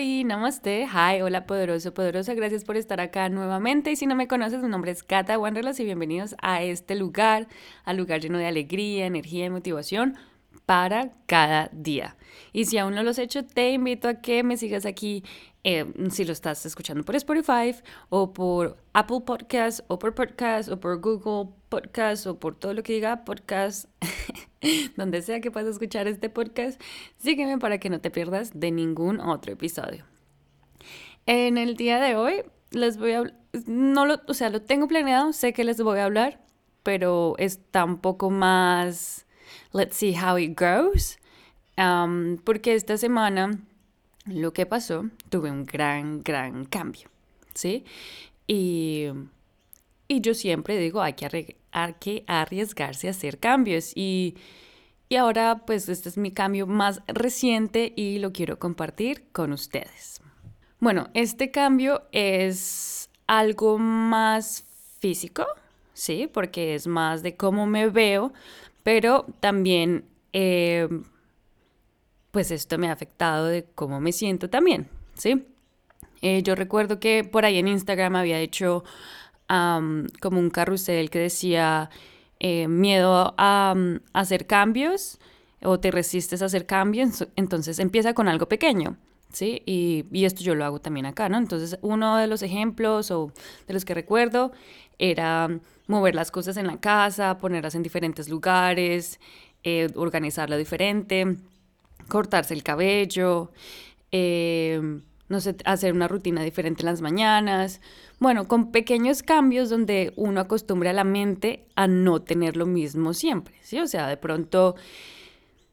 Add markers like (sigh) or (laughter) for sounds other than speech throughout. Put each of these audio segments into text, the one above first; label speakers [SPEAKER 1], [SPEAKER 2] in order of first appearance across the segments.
[SPEAKER 1] Namaste, hi, hola poderoso, poderosa, gracias por estar acá nuevamente. Y si no me conoces, mi nombre es Kata Wanderlos y bienvenidos a este lugar, al lugar lleno de alegría, energía y motivación para cada día. Y si aún no lo has hecho, te invito a que me sigas aquí eh, si lo estás escuchando por Spotify o por Apple Podcasts o por Podcast o por Google Podcast o por todo lo que diga podcast, (laughs) donde sea que puedas escuchar este podcast, sígueme para que no te pierdas de ningún otro episodio. En el día de hoy les voy a no lo, o sea, lo tengo planeado, sé que les voy a hablar, pero está un poco más let's see how it goes. Um, porque esta semana lo que pasó, tuve un gran, gran cambio, ¿sí? Y, y yo siempre digo, hay que, hay que arriesgarse a hacer cambios. Y, y ahora, pues, este es mi cambio más reciente y lo quiero compartir con ustedes. Bueno, este cambio es algo más físico, ¿sí? Porque es más de cómo me veo, pero también... Eh, pues esto me ha afectado de cómo me siento también, ¿sí? Eh, yo recuerdo que por ahí en Instagram había hecho como un carrusel que decía eh, miedo a, hacer cambios o te resistes a hacer cambios, entonces empieza con algo pequeño. ¿Sí? Y, y, esto yo lo hago también acá, ¿no? Entonces, uno de los ejemplos o de los que recuerdo era mover las cosas en la casa, ponerlas en diferentes lugares, eh, organizarlo diferente, cortarse el cabello, em, no sé, hacer una rutina diferente en las mañanas. Bueno, con pequeños cambios donde uno acostumbra a la mente a no tener lo mismo siempre, ¿sí? O sea, de pronto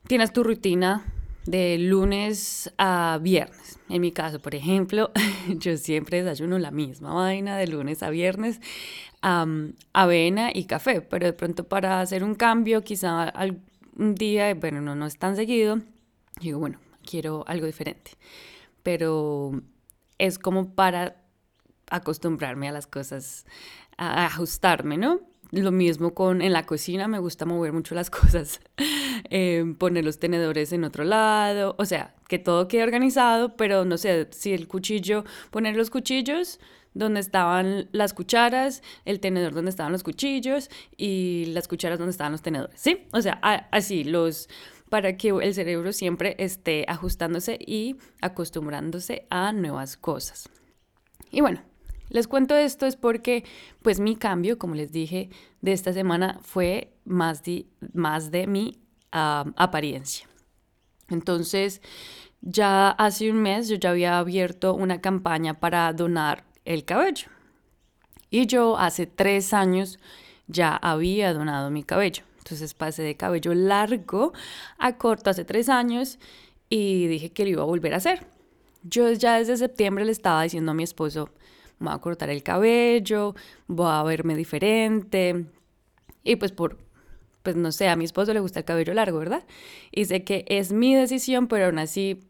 [SPEAKER 1] tienes tu rutina de lunes a viernes. En mi caso, por ejemplo, (laughs) yo siempre desayuno la misma vaina de lunes a viernes, avena y café, pero de pronto para hacer un cambio, quizá un día, bueno, no, no es tan seguido, digo, bueno, quiero algo diferente. Pero es como para acostumbrarme a las cosas, a ajustarme, ¿no? Lo mismo con en la cocina, me gusta mover mucho las (laughs) cosas, eh, poner los tenedores en otro lado, o sea, que todo quede organizado, pero no sé, si el cuchillo, poner los cuchillos donde estaban las cucharas, el tenedor donde estaban los cuchillos y las cucharas donde estaban los tenedores, ¿sí? O sea, así, los para que el cerebro siempre esté ajustándose y acostumbrándose a nuevas cosas. Y bueno, les cuento esto es porque pues mi cambio, como les dije, de esta semana fue más de, mi apariencia. Entonces, ya hace un mes yo ya había abierto una campaña para donar el cabello. Y yo hace tres años ya había donado mi cabello. Entonces pasé de cabello largo a corto hace tres años y dije que lo iba a volver a hacer. Yo ya desde septiembre le estaba diciendo a mi esposo, voy a cortar el cabello, voy a verme diferente. Y pues por, pues no sé, a mi esposo le gusta el cabello largo, ¿verdad? Y sé que es mi decisión, pero aún así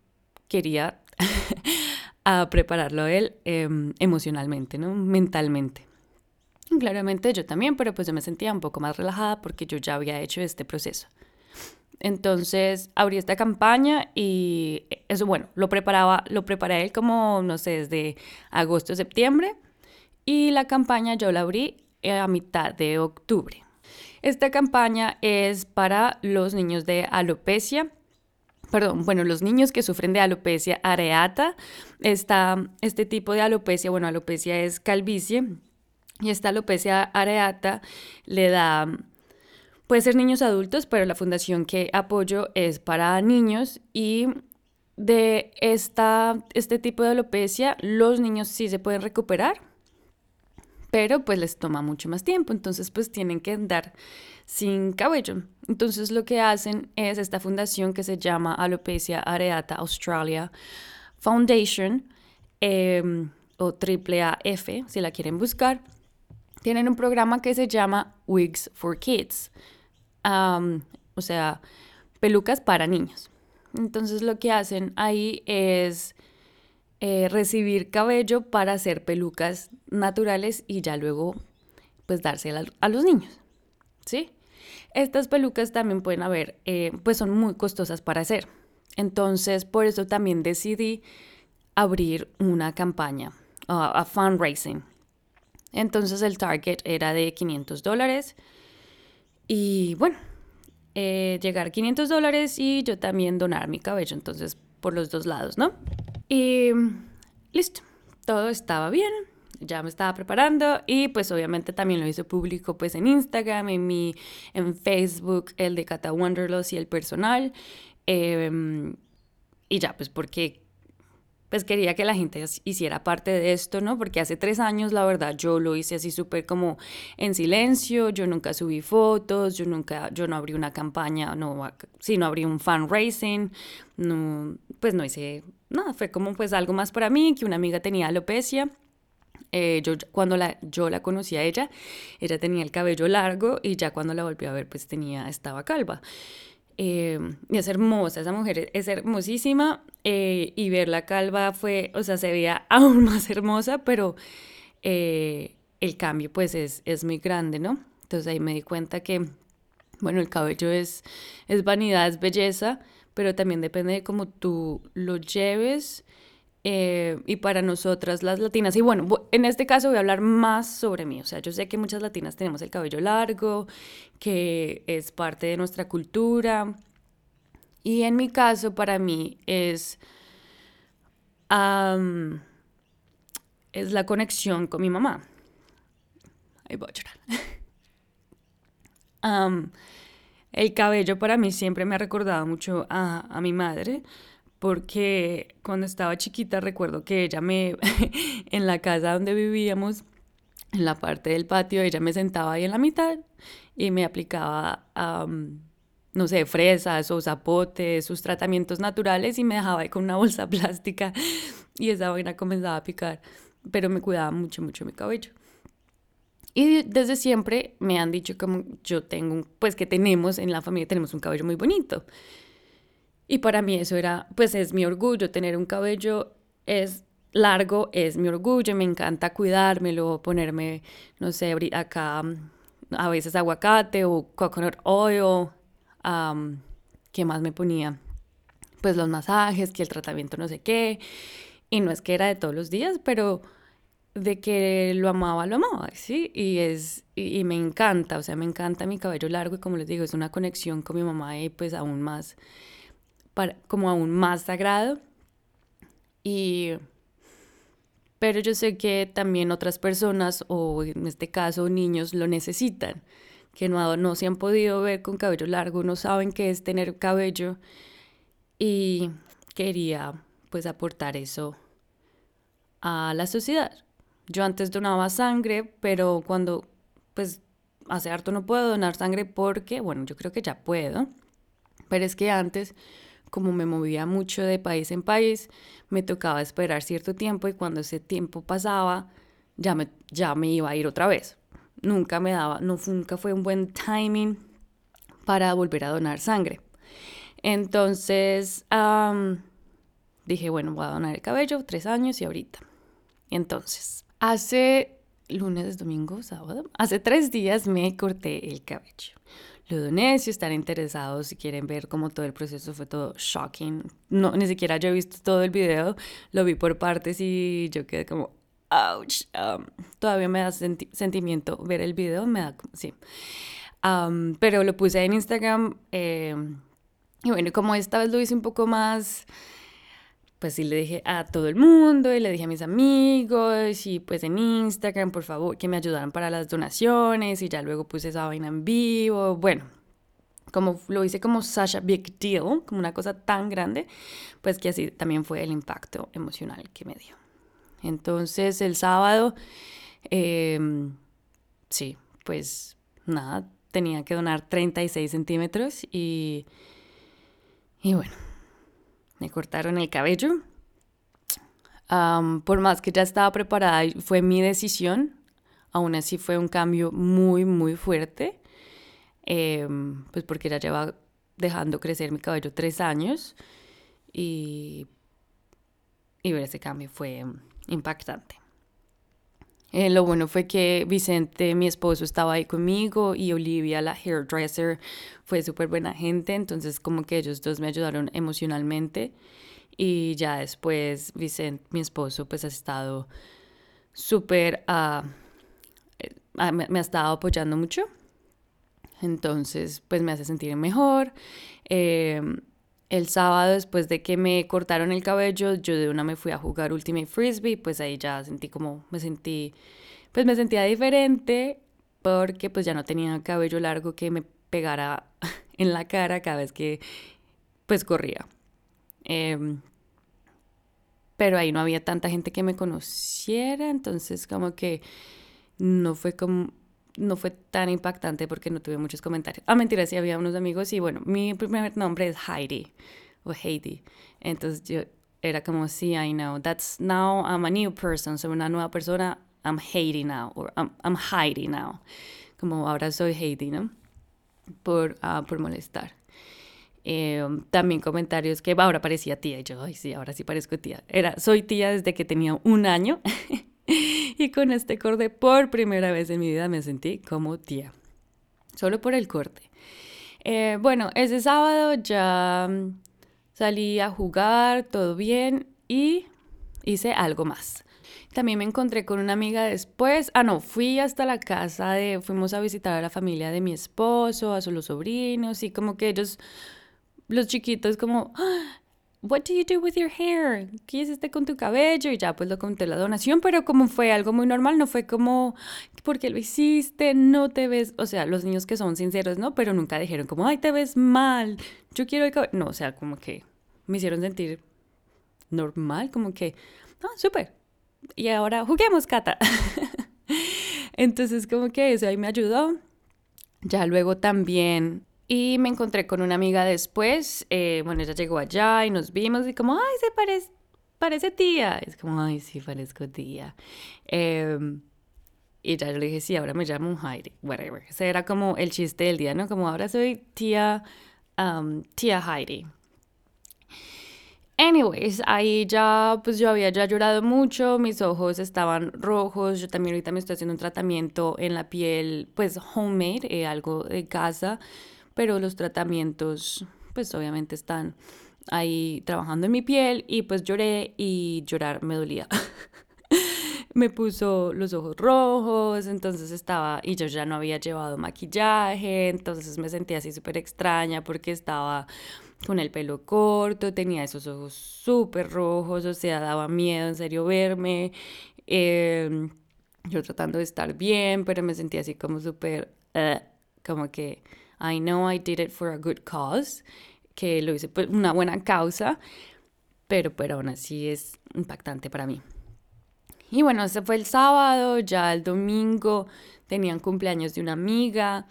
[SPEAKER 1] quería (laughs) a prepararlo él em, emocionalmente, ¿no? Mentalmente. Claramente yo también, pero pues yo me sentía un poco más relajada porque yo ya había hecho este proceso. Entonces abrí esta campaña y eso, bueno, lo preparaba, lo preparé él como, no sé, desde agosto, septiembre y la campaña yo la abrí a mitad de octubre. Esta campaña es para los niños de alopecia, perdón, bueno, los niños que sufren de alopecia areata. Está este tipo de alopecia, bueno, alopecia es calvicie, y esta alopecia areata le da, puede ser niños adultos, pero la fundación que apoyo es para niños. Y de esta, este tipo de alopecia los niños sí se pueden recuperar, pero pues les toma mucho más tiempo, entonces pues tienen que andar sin cabello. Entonces lo que hacen es esta fundación que se llama Alopecia Areata Australia Foundation eh, o AAAF, si la quieren buscar tienen un programa que se llama Wigs for Kids, o sea, pelucas para niños. Entonces lo que hacen ahí es eh, recibir cabello para hacer pelucas naturales y ya luego pues dárselas a los niños, ¿sí? Estas pelucas también pueden haber, eh, pues son muy costosas para hacer. Entonces por eso también decidí abrir una campaña, a fundraising. Entonces el target era de 500 dólares. Y bueno, eh, llegar a 500 dólares y yo también donar mi cabello. Entonces, por los dos lados, ¿no? Y listo, todo estaba bien. Ya me estaba preparando y pues obviamente también lo hice público pues en Instagram, en mi, en Facebook, el de Cata Wanderlust y el personal. Em, y ya, pues porque pues quería que la gente hiciera parte de esto, ¿no? Porque hace tres años, la verdad, yo lo hice así súper como en silencio, yo nunca subí fotos, yo nunca, yo no abrí una campaña, no, sí, no abrí un fundraising, no, pues no hice nada, fue como pues algo más para mí, que una amiga tenía alopecia, eh, yo cuando la, yo la conocí a ella, ella tenía el cabello largo y ya cuando la volví a ver, pues tenía, estaba calva. Eh, es hermosa, esa mujer es hermosísima eh, y verla calva fue, o sea, se veía (laughs) aún más hermosa, pero eh, el cambio pues es, es muy grande, ¿no? Entonces ahí me di cuenta que, bueno, el cabello es, es vanidad, es belleza, pero también depende de cómo tú lo lleves eh, y para nosotras las latinas, y bueno, en este caso voy a hablar más sobre mí, o sea, yo sé que muchas latinas tenemos el cabello largo, que es parte de nuestra cultura, y en mi caso para mí es, es la conexión con mi mamá. Ahí voy a llorar. (laughs) el cabello para mí siempre me ha recordado mucho a, a mi madre porque cuando estaba chiquita recuerdo que ella me, (laughs) en la casa donde vivíamos, en la parte del patio, ella me sentaba ahí en la mitad y me aplicaba, no sé, fresas o zapotes, sus tratamientos naturales y me dejaba ahí con una (laughs) bolsa plástica y esa vaina comenzaba a picar, pero me cuidaba mucho, mucho mi cabello. Y desde siempre me han dicho como yo tengo, pues que tenemos en la familia, tenemos un cabello muy bonito. Y para mí eso era, pues es mi orgullo, tener un cabello es largo, es mi orgullo, me encanta cuidármelo, ponerme, no sé, acá a veces aguacate o coconut oil, ¿qué más me ponía? Pues los masajes, que el tratamiento no sé qué, y no es que era de todos los días, pero de que lo amaba, lo amaba, ¿sí? Y, es, y, y, me encanta, o sea, me encanta mi cabello largo y como les digo, es una conexión con mi mamá y pues aún más como aún más sagrado. Y, pero yo sé que también otras personas, o en este caso niños, lo necesitan, que no, no se han podido ver con cabello largo, no saben qué es tener cabello. Y quería pues aportar eso a la sociedad. Yo antes donaba sangre, pero cuando pues hace harto no puedo donar sangre porque, bueno, yo creo que ya puedo, pero es que antes como me movía mucho de país en país, me tocaba esperar cierto tiempo y cuando ese tiempo pasaba, ya me, ya me iba a ir otra vez. Nunca me daba, no, nunca fue un buen timing para volver a donar sangre. Entonces dije, bueno, voy a donar el cabello, tres años y ahorita. Entonces, hace lunes, domingo, sábado, hace tres días me corté el cabello lo doné. Si están interesados, si quieren ver cómo todo el proceso fue todo shocking. No, ni siquiera yo he visto todo el video, lo vi por partes y yo quedé como, ouch. Um, todavía me da sentimiento ver el video, me da, sí. Um, pero lo puse en Instagram. Eh, y bueno, como esta vez lo hice un poco más pues sí le dije a todo el mundo y le dije a mis amigos y pues en Instagram, por favor, que me ayudaran para las donaciones y ya luego puse esa vaina en vivo. Bueno, como lo hice como such a big deal, como una cosa tan grande, pues que así también fue el impacto emocional que me dio. Entonces el sábado, em, sí, pues nada, tenía que donar 36 centímetros y, y bueno me cortaron el cabello. por más que ya estaba preparada fue mi decisión, aún así fue un cambio muy, muy fuerte, em, pues porque ya lleva dejando crecer mi cabello tres años y, y ver ese cambio fue impactante. Eh, lo bueno fue que Vicente, mi esposo, estaba ahí conmigo y Olivia, la hairdresser, fue súper buena gente, entonces como que ellos dos me ayudaron emocionalmente Y ya después Vicente, mi esposo, pues ha estado súper, uh, me, me, ha estado apoyando mucho. Entonces, pues me hace sentir mejor. Eh, el sábado, después de que me cortaron el cabello, yo de una me fui a jugar Ultimate Frisbee, pues ahí ya sentí como, me sentí, pues me sentía diferente porque pues ya no tenía cabello largo que me pegara (laughs) en la cara cada vez que pues corría. Em, pero ahí no había tanta gente que me conociera, entonces como que no fue como no fue tan impactante porque no tuve muchos comentarios. Ah, mentira, sí había unos amigos y bueno, mi primer nombre es Heidi o Heidi. Entonces yo era como, sí, I know, that's now I'm a new person, soy una nueva persona, I'm Heidi now, or I'm, I'm Heidi now. Como ahora soy Heidi, ¿no? Por, uh, por molestar. Eh, también comentarios que ahora parecía tía. Y yo, ay, sí, ahora sí parezco tía. Era, soy tía desde que tenía un año. (laughs) (laughs) y con este corte por primera vez en mi vida me sentí como tía. Solo por el corte. Eh, bueno, ese sábado ya mm, salí a jugar, todo bien y hice algo más. También me encontré con una amiga después. Ah, no, fui hasta la casa de. Fuimos a visitar a la familia de mi esposo, a sus sobrinos, y como que ellos, los chiquitos, como. ¡Ah! What do you do with your hair? ¿Qué hiciste con tu cabello? Y ya pues lo conté la donación, pero como fue algo muy normal, no fue como, ¿por qué lo hiciste? No te ves, o sea, los niños que son sinceros, ¿no? Pero nunca dijeron como, ay, te ves mal, yo quiero el cabello. No, o sea, como que me hicieron sentir normal, como que, ah, súper. Y ahora juguemos, Cata. (laughs) Entonces, como que eso ahí me ayudó. Ya luego también y me encontré con una amiga después, eh, bueno, ella llegó allá y nos vimos y como, ay, se parece, parece tía. Es como, ay, sí, parezco tía. Em, y ya yo le dije, sí, ahora me llamo Heidi, whatever. Ese era como el chiste del día, ¿no? Como ahora soy tía, tía Heidi. Anyways, ahí ya, pues yo había ya llorado mucho, mis ojos estaban rojos, yo también ahorita me estoy haciendo un tratamiento en la piel, pues homemade, eh, algo de casa pero los tratamientos pues obviamente están ahí trabajando en mi piel y pues lloré y llorar me dolía. (laughs) me puso los ojos rojos, entonces estaba, y yo ya no había llevado maquillaje, entonces me sentía así súper extraña porque estaba con el pelo corto, tenía esos ojos súper rojos, o sea, daba miedo en serio verme, em, yo tratando de estar bien, pero me sentía así como súper, eh, como que I know I did it for a good cause, que lo hice por una buena causa, pero, pero aún así es impactante para mí. Y bueno, ese fue el sábado, ya el domingo tenían cumpleaños de una amiga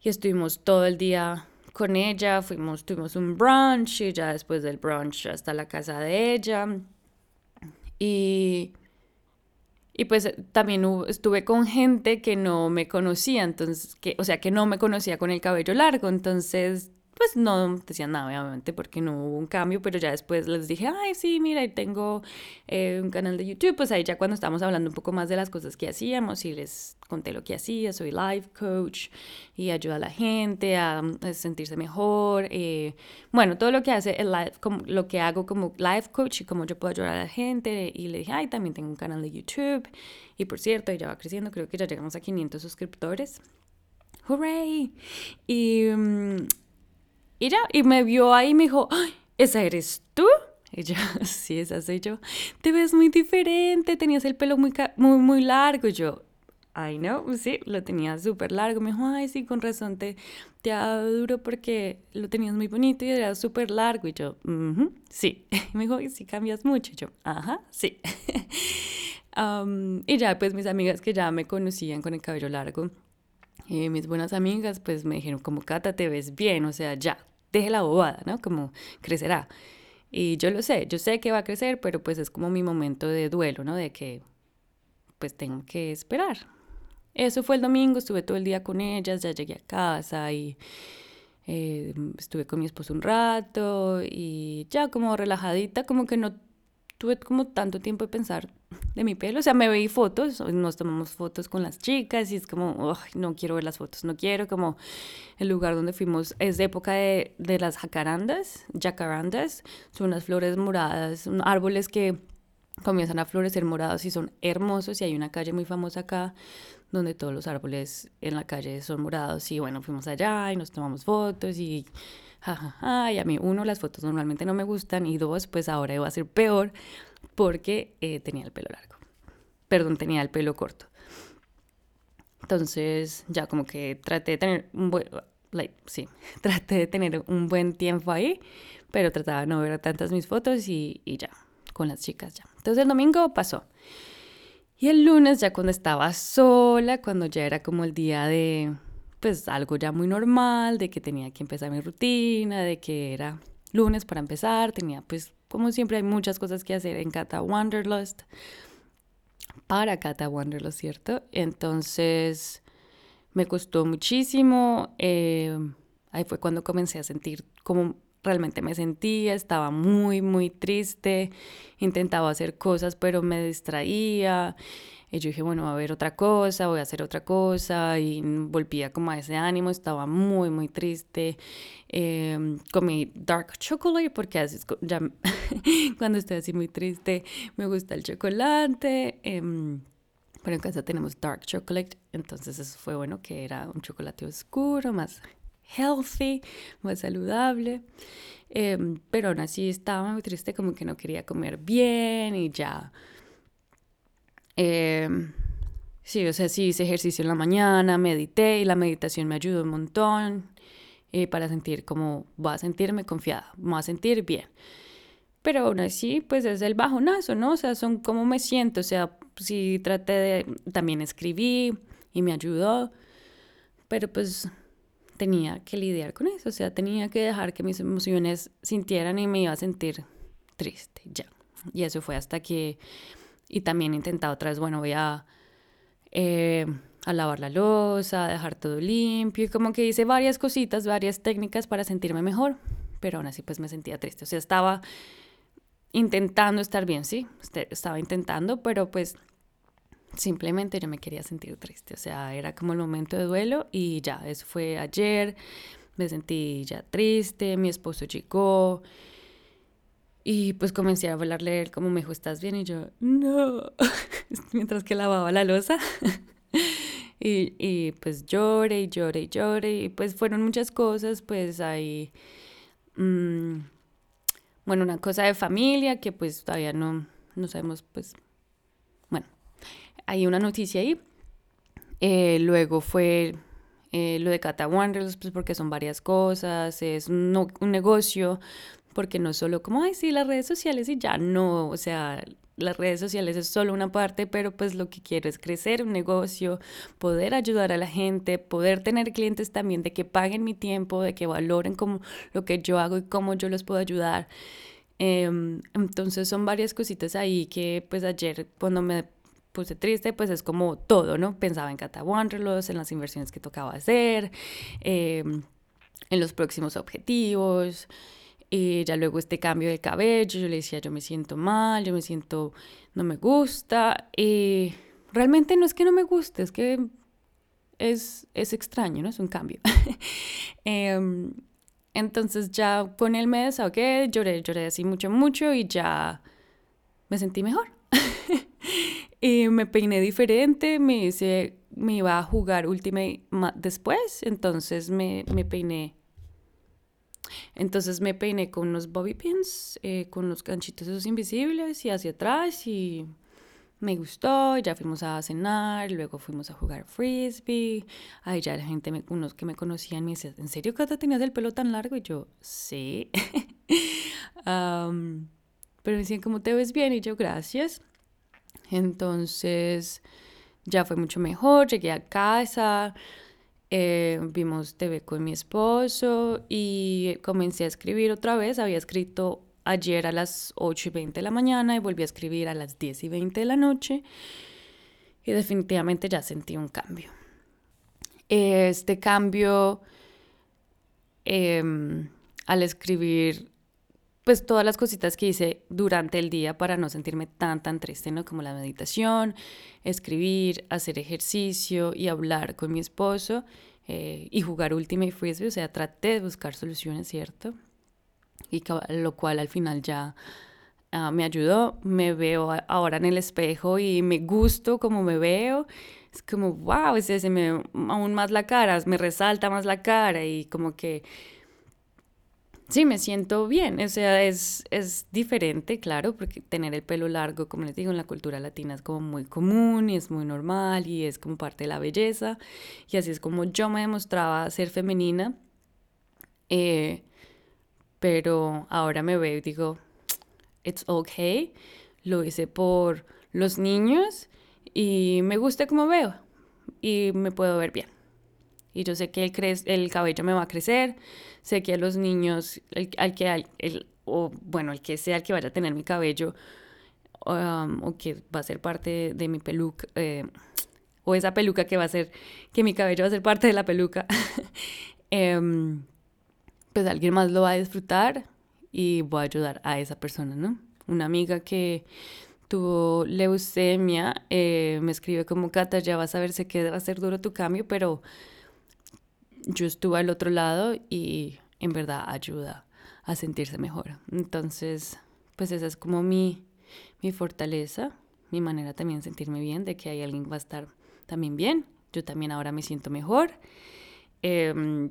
[SPEAKER 1] y estuvimos todo el día con ella, fuimos, tuvimos un brunch y ya después del brunch hasta la casa de ella. Y y pues también estuve con gente que no me conocía, entonces, que, o sea, que no me conocía con el cabello largo, entonces pues no decían nada, obviamente, porque no hubo un cambio, pero ya después les dije, ay, sí, mira, ahí tengo eh, un canal de YouTube, pues ahí ya cuando estábamos hablando un poco más de las cosas que hacíamos y les conté lo que hacía, soy life coach y ayuda a la gente a, sentirse mejor, eh, bueno, todo lo que hace el life, como, lo que hago como life coach y cómo yo puedo ayudar a la gente y le dije, ay, también tengo un canal de YouTube y por cierto, ya va creciendo, creo que ya llegamos a 500 suscriptores. ¡Hooray! Y, mm, y ya, y me vio ahí y me dijo, ¿esa eres tú? Y yo, (laughs) sí, esa soy yo. Te ves muy diferente, tenías el pelo muy, muy, muy largo. Y yo, I know, sí, lo tenía súper largo. Me dijo, ay, sí, con razón, te, te ha dado duro porque lo tenías muy bonito y era súper largo. Y yo, sí. Y (laughs) me dijo, ¿y si cambias mucho? Y yo, ajá, sí. (laughs) y ya, pues mis amigas que ya me conocían con el cabello largo, y mis buenas amigas pues me dijeron como Cata te ves bien, o sea, ya, deje la bobada, ¿no? Como crecerá. Y yo lo sé, yo sé que va a crecer, pero pues es como mi momento de duelo, ¿no? De que pues tengo que esperar. Eso fue el domingo, estuve todo el día con ellas, ya llegué a casa y eh, estuve con mi esposo un rato y ya como relajadita, como que no tuve como tanto tiempo de pensar de mi pelo. O sea, me veí fotos, nos tomamos fotos con las chicas y es como, no quiero ver las fotos, no quiero, como el lugar donde fuimos es de época de, de las jacarandas, jacarandas, son unas flores moradas, árboles que comienzan a florecer morados y son hermosos y hay una calle muy famosa acá donde todos los árboles en la calle son morados y bueno, fuimos allá y nos tomamos fotos y jajaja, a mí uno, las fotos normalmente no me gustan y dos, pues ahora iba a ser peor porque eh, tenía el pelo largo, perdón, tenía el pelo corto. Entonces ya como que traté de tener un buen, sí, (laughs) traté de tener un buen tiempo ahí, pero trataba de no ver tantas mis fotos y, y ya, con las chicas ya. Entonces el domingo pasó. Y el lunes ya cuando estaba sola, cuando ya era como el día de, pues algo ya muy normal, de que tenía que empezar mi rutina, de que era lunes para empezar, tenía pues como siempre hay muchas cosas que hacer en Cata Wanderlust, para Cata Wanderlust, ¿cierto? Entonces me costó muchísimo, eh, ahí fue cuando comencé a sentir como realmente me sentía, estaba muy, muy triste, intentaba hacer cosas pero me distraía. Y yo dije, bueno, a ver otra cosa, voy a hacer otra cosa. Y volvía como a ese ánimo, estaba muy, muy triste. Eh, comí dark chocolate porque ya, (laughs) cuando estoy así muy triste me gusta el chocolate. Eh, pero en casa tenemos dark chocolate, entonces eso fue bueno que era un chocolate oscuro, más healthy, más saludable. Em, pero aún así estaba muy triste, como que no quería comer bien y ya. Em, sí, o sea, sí hice ejercicio en la mañana, medité y la meditación me ayudó un montón eh, para sentir como voy a sentirme confiada, voy a sentir bien. Pero aún así, pues es el bajonazo, ¿no? O sea, son como me siento, o sea, sí traté de, también escribí y me ayudó, pero pues tenía que lidiar con eso, o sea, tenía que dejar que mis emociones sintieran y me iba a sentir triste, ya. Y eso fue hasta que, y también he intentado otra vez, bueno, voy a, eh, a lavar la losa, dejar todo limpio, y como que hice varias cositas, varias técnicas para sentirme mejor, pero aún así pues me sentía triste, o sea, estaba intentando estar bien, sí, este, estaba intentando, pero pues simplemente yo me quería sentir triste, o sea, era como el momento de duelo y ya, eso fue ayer, me sentí ya triste, mi esposo llegó y pues comencé a hablarle él como me dijo, ¿estás bien? Y yo, no, (laughs) mientras que lavaba la losa. (laughs) y, y pues lloré y lloré y lloré y pues fueron muchas cosas, pues hay, mm, bueno, una cosa de familia que pues todavía no, no sabemos pues hay una noticia ahí. Eh, luego fue eh, lo de Cata Wanderers, pues porque son varias cosas, es un, un negocio, porque no solo como, ay, sí, las redes sociales y ya no, o sea, las redes sociales es solo una parte, pero pues lo que quiero es crecer un negocio, poder ayudar a la gente, poder tener clientes también de que paguen mi tiempo, de que valoren como lo que yo hago y cómo yo los puedo ayudar. Em, entonces son varias cositas ahí que pues ayer cuando me puse triste, pues es como todo, ¿no? Pensaba en Cata Wanderlust, en las inversiones que tocaba hacer, em, en los próximos objetivos. Y ya luego este cambio de cabello, yo le decía, yo me siento mal, yo me siento, no me gusta. Y realmente no es que no me guste, es que es, es extraño, ¿no? Es un cambio. (laughs) Em, entonces ya con el mes, ok, lloré, lloré así mucho, mucho y ya me sentí mejor. (laughs) Y me peiné diferente, me hice, me iba a jugar Ultimate después, entonces me, me peiné. Entonces me peiné con unos bobby pins, eh, con los ganchitos esos invisibles y hacia atrás y me gustó, ya fuimos a cenar, luego fuimos a jugar frisbee, ahí ya la gente, unos que me conocían me decían, ¿en serio Cata tenías el pelo tan largo? Y yo, sí. (laughs) pero me decían, ¿cómo te ves bien? Y yo, gracias. Entonces ya fue mucho mejor, llegué a casa, eh, vimos TV con mi esposo y comencé a escribir otra vez. Había escrito ayer a las 8 y 20 de la mañana y volví a escribir a las 10 y 20 de la noche y definitivamente ya sentí un cambio. Este cambio em, al escribir pues todas las cositas que hice durante el día para no sentirme tan, tan triste, ¿no? Como la meditación, escribir, hacer ejercicio y hablar con mi esposo eh, y jugar Ultimate Frisbee. O sea, traté de buscar soluciones, ¿cierto? Y lo cual al final ya ah, me ayudó. Me veo ahora en el espejo y me gusto como me veo. Es como, wow, me aún más la cara, me resalta más la cara y como que sí, me siento bien. O sea, es, es diferente, claro, porque tener el pelo largo, como les digo, en la cultura latina es como muy común y es muy normal y es como parte de la belleza. Y así es como yo me demostraba ser femenina. Eh, pero ahora me veo y digo, it's okay. Lo hice por los niños y me gusta como veo y me puedo ver bien. Y yo sé que el, el cabello me va a crecer, sé que a los niños, el, al que, el, o bueno, el que sea el que vaya a tener mi cabello, um, o que va a ser parte de, mi peluca, eh, o esa peluca que va a ser, que mi cabello va a ser parte de la peluca, (laughs) em, pues alguien más lo va a disfrutar y voy a ayudar a esa persona, ¿no? Una amiga que tuvo leucemia eh, me escribe como Cata, ya vas a ver, sé que va a ser duro tu cambio, pero yo estuve al otro lado y en verdad ayuda a sentirse mejor. Entonces, pues esa es como mi, mi fortaleza, mi manera también de sentirme bien, de que hay alguien que va a estar también bien. Yo también ahora me siento mejor. Em,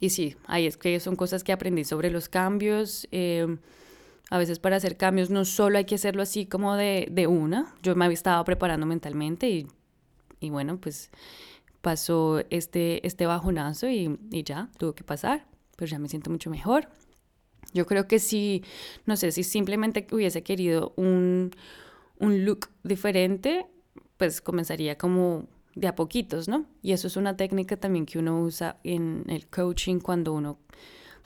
[SPEAKER 1] y sí, ahí es que son cosas que aprendí sobre los cambios. Em, a veces para hacer cambios no solo hay que hacerlo así como de, de una. Yo me estado preparando mentalmente y, y bueno, pues pasó este, este bajonazo y, y ya, tuvo que pasar, pero ya me siento mucho mejor. Yo creo que si, no sé, si simplemente hubiese querido un, un look diferente, pues comenzaría como de a poquitos, ¿no? Y eso es una técnica también que uno usa en el coaching cuando uno,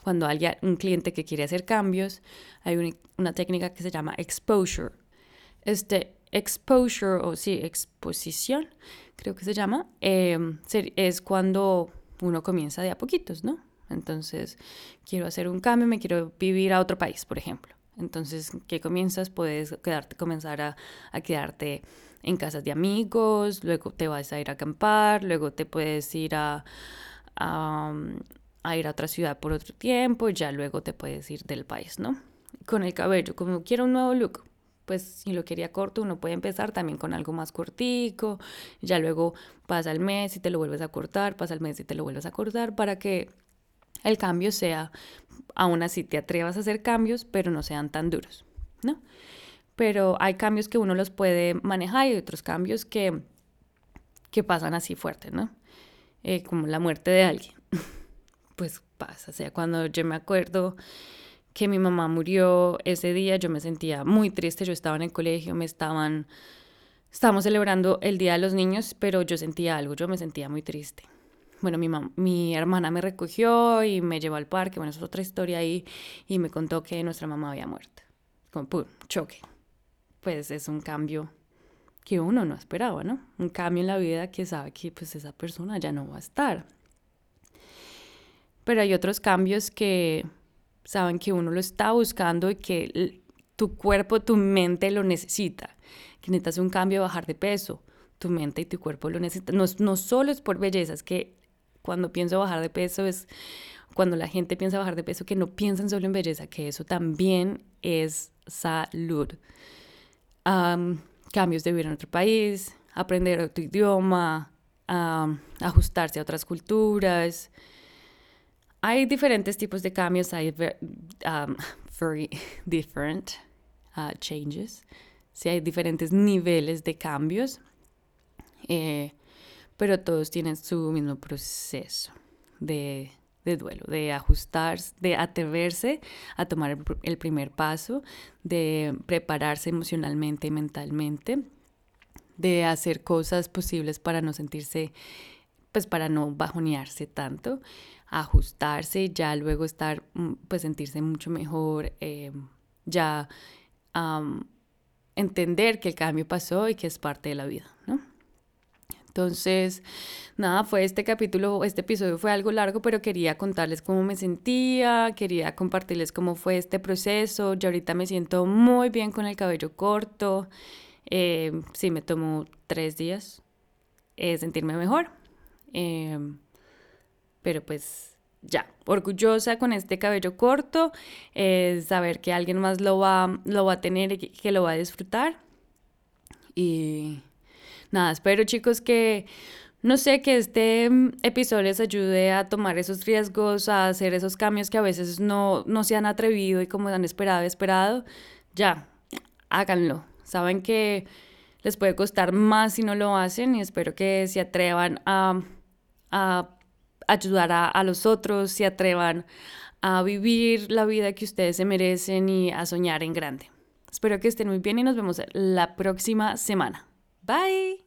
[SPEAKER 1] cuando hay un cliente que quiere hacer cambios, hay una, una técnica que se llama exposure. Este exposure o sí, exposición creo que se llama, em, es cuando uno comienza de a poquitos, ¿no? Entonces, quiero hacer un cambio, me quiero vivir a otro país, por ejemplo. Entonces, ¿qué comienzas? Puedes quedarte, comenzar a, a quedarte en casas de amigos, luego te vas a ir a acampar, luego te puedes ir a, a, ir a otra ciudad por otro tiempo, ya luego te puedes ir del país, ¿no? Con el cabello, como quiero un nuevo look, pues si lo quería corto, uno puede empezar también con algo más cortico, ya luego pasa el mes y te lo vuelves a cortar, pasa el mes y te lo vuelves a cortar para que el cambio sea, aún así te atrevas a hacer cambios, pero no sean tan duros, ¿no? Pero hay cambios que uno los puede manejar y otros cambios que, que pasan así fuertes, ¿no? Eh, como la muerte de alguien. (laughs) pues pasa, o sea, cuando yo me acuerdo que mi mamá murió ese día, yo me sentía muy triste, yo estaba en el colegio, me estaban, estábamos celebrando el Día de los Niños, pero yo sentía algo, yo me sentía muy triste. Bueno, mi, mi hermana me recogió y me llevó al parque, bueno, eso es otra historia ahí, y me contó que nuestra mamá había muerto. Como, pum, choque. Pues es un cambio que uno no esperaba, ¿no? Un cambio en la vida que sabe que pues esa persona ya no va a estar. Pero hay otros cambios que saben que uno lo está buscando y que tu cuerpo, tu mente lo necesita, que necesitas un cambio, bajar de peso, tu mente y tu cuerpo lo necesitan. No, no solo es por belleza, es que cuando pienso bajar de peso es cuando la gente piensa bajar de peso, que no piensan solo en belleza, que eso también es salud. cambios de vivir en otro país, aprender otro idioma, ajustarse a otras culturas, hay diferentes tipos de cambios, hay um, (laughs) very (laughs) different uh, changes. Sí, hay diferentes niveles de cambios, eh, pero todos tienen su mismo proceso de, duelo, de ajustarse, de atreverse a tomar el, el, primer paso, de prepararse emocionalmente y mentalmente, de hacer cosas posibles para no sentirse, pues para no bajonearse tanto ajustarse, ya luego estar, mm, pues sentirse mucho mejor, eh, ya entender que el cambio pasó y que es parte de la vida, ¿no? Entonces, nada, fue este capítulo, este episodio fue algo largo, pero quería contarles cómo me sentía, quería compartirles cómo fue este proceso. Yo ahorita me siento muy bien con el cabello corto. Eh, sí, me tomó tres días eh, sentirme mejor. Eh, pero pues ya, orgullosa con este cabello corto, saber que alguien más lo va, lo va a tener y que lo va a disfrutar. Y nada, espero chicos que, no sé, que este episodio les ayude a tomar esos riesgos, a hacer esos cambios que a veces no, no se han atrevido y como han esperado, esperado, ya, háganlo. Saben que les puede costar más si no lo hacen y espero que se atrevan a ayudar a, a los otros, se atrevan a vivir la vida que ustedes se merecen y a soñar en grande. Espero que estén muy bien y nos vemos la próxima semana. Bye.